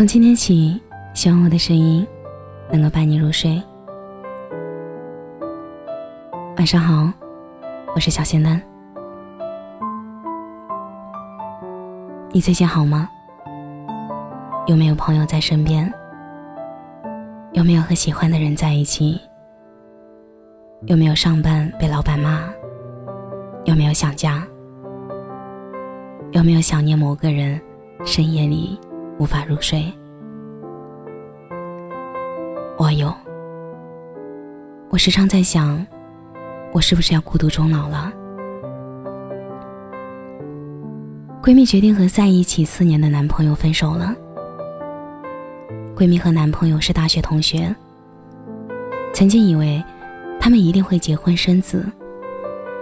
从今天起，希望我的声音能够伴你入睡。晚上好，我是小仙丹。你最近好吗？有没有朋友在身边？有没有和喜欢的人在一起？有没有上班被老板骂？有没有想家？有没有想念某个人？深夜里无法入睡。我有。我时常在想，我是不是要孤独终老了？闺蜜决定和在一起四年的男朋友分手了。闺蜜和男朋友是大学同学，曾经以为他们一定会结婚生子，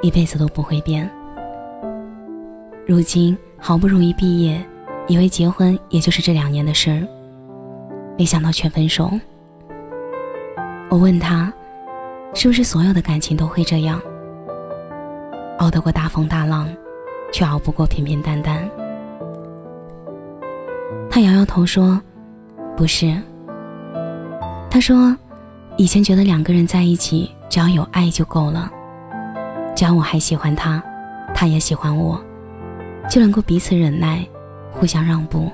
一辈子都不会变。如今好不容易毕业。以为结婚也就是这两年的事儿，没想到却分手。我问他，是不是所有的感情都会这样，熬得过大风大浪，却熬不过平平淡淡？他摇摇头说，不是。他说，以前觉得两个人在一起，只要有爱就够了，只要我还喜欢他，他也喜欢我，就能够彼此忍耐。互相让步，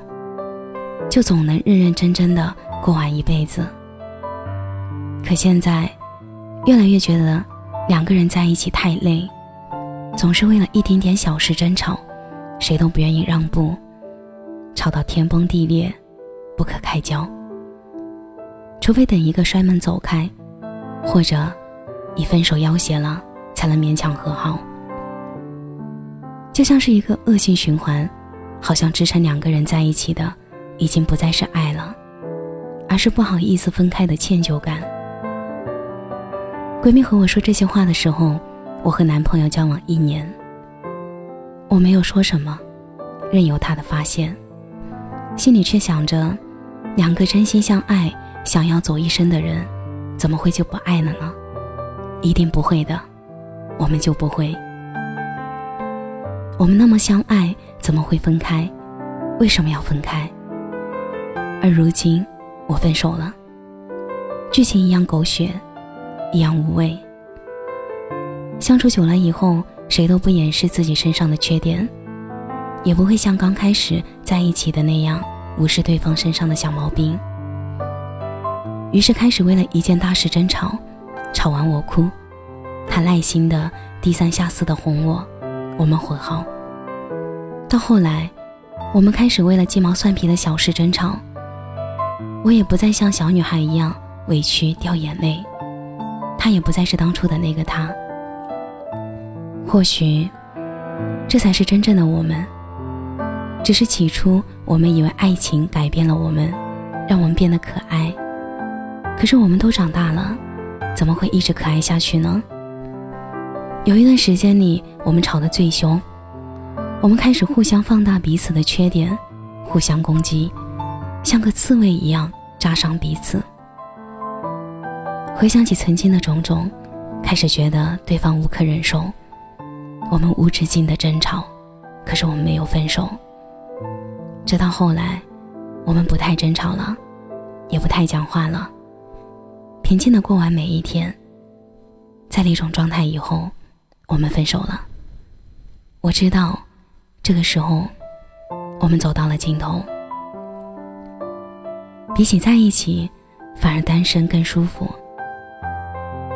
就总能认认真真的过完一辈子。可现在，越来越觉得两个人在一起太累，总是为了一点点小事争吵，谁都不愿意让步，吵到天崩地裂，不可开交。除非等一个摔门走开，或者以分手要挟了，才能勉强和好。就像是一个恶性循环。好像支撑两个人在一起的，已经不再是爱了，而是不好意思分开的歉疚感。闺蜜和我说这些话的时候，我和男朋友交往一年，我没有说什么，任由他的发现，心里却想着，两个真心相爱、想要走一生的人，怎么会就不爱了呢？一定不会的，我们就不会。我们那么相爱。怎么会分开？为什么要分开？而如今，我分手了。剧情一样狗血，一样无味。相处久了以后，谁都不掩饰自己身上的缺点，也不会像刚开始在一起的那样无视对方身上的小毛病。于是开始为了一件大事争吵，吵完我哭，他耐心的低三下四的哄我，我们和好。到后来，我们开始为了鸡毛蒜皮的小事争吵。我也不再像小女孩一样委屈掉眼泪，他也不再是当初的那个他。或许，这才是真正的我们。只是起初我们以为爱情改变了我们，让我们变得可爱。可是我们都长大了，怎么会一直可爱下去呢？有一段时间里，我们吵得最凶。我们开始互相放大彼此的缺点，互相攻击，像个刺猬一样扎伤彼此。回想起曾经的种种，开始觉得对方无可忍受。我们无止境的争吵，可是我们没有分手。直到后来，我们不太争吵了，也不太讲话了，平静的过完每一天。在那种状态以后，我们分手了。我知道。这个时候，我们走到了尽头。比起在一起，反而单身更舒服。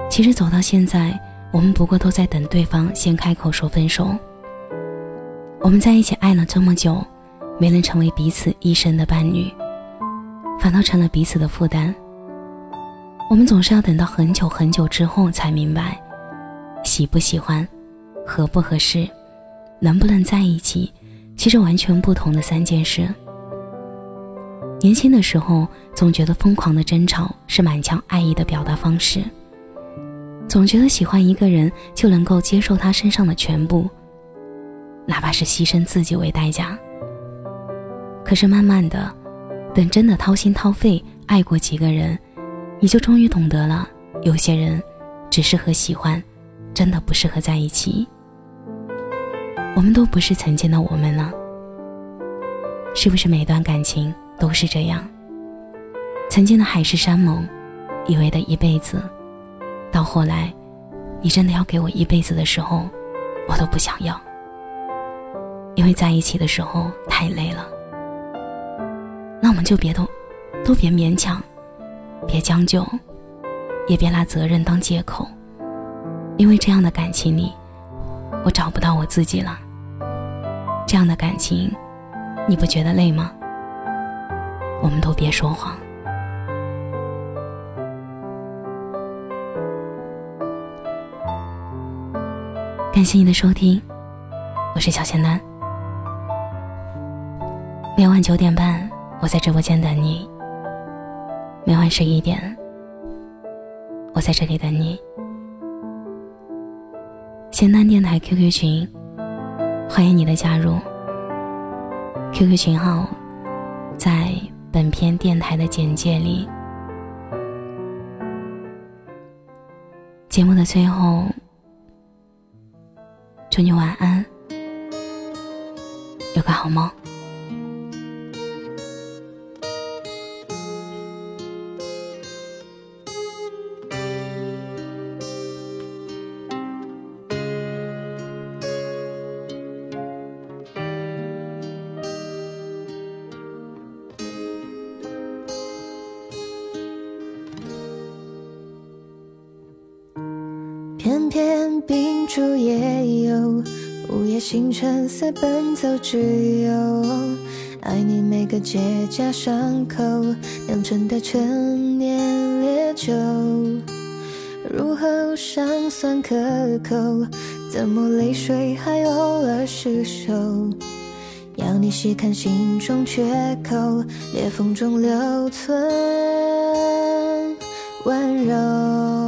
其实走到现在，我们不过都在等对方先开口说分手。我们在一起爱了这么久，没能成为彼此一生的伴侣，反倒成了彼此的负担。我们总是要等到很久很久之后才明白，喜不喜欢，合不合适。能不能在一起，其实完全不同的三件事。年轻的时候，总觉得疯狂的争吵是满腔爱意的表达方式，总觉得喜欢一个人就能够接受他身上的全部，哪怕是牺牲自己为代价。可是慢慢的，等真的掏心掏肺爱过几个人，你就终于懂得了，有些人只适合喜欢，真的不适合在一起。我们都不是曾经的我们了，是不是每段感情都是这样？曾经的海誓山盟，以为的一辈子，到后来，你真的要给我一辈子的时候，我都不想要，因为在一起的时候太累了。那我们就别都，都别勉强，别将就，也别拿责任当借口，因为这样的感情里，我找不到我自己了。这样的感情，你不觉得累吗？我们都别说谎。感谢你的收听，我是小仙丹。每晚九点半，我在直播间等你；每晚十一点，我在这里等你。仙丹电台 QQ 群。欢迎你的加入，QQ 群号在本篇电台的简介里。节目的最后，祝你晚安，有个好梦。偏偏秉烛夜游，午夜星辰似奔走之友。爱你每个结痂伤口酿成的陈年烈酒，入喉尚算可口，怎么泪水还偶尔失守？要你细看心中缺口，裂缝中留存温柔。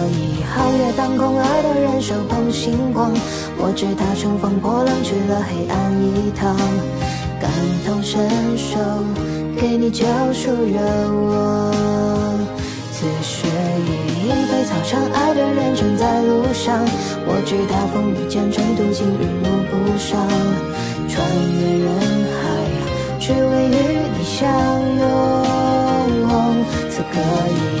当空，爱的人手捧星光。我知他乘风破浪去了黑暗一趟，感同身受，给你救赎热望。此时已莺飞草长，爱的人正在路上。我知他风雨兼程，途经日暮不赏，穿越人海，只为与你相拥。此刻已。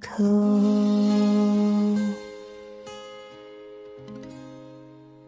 口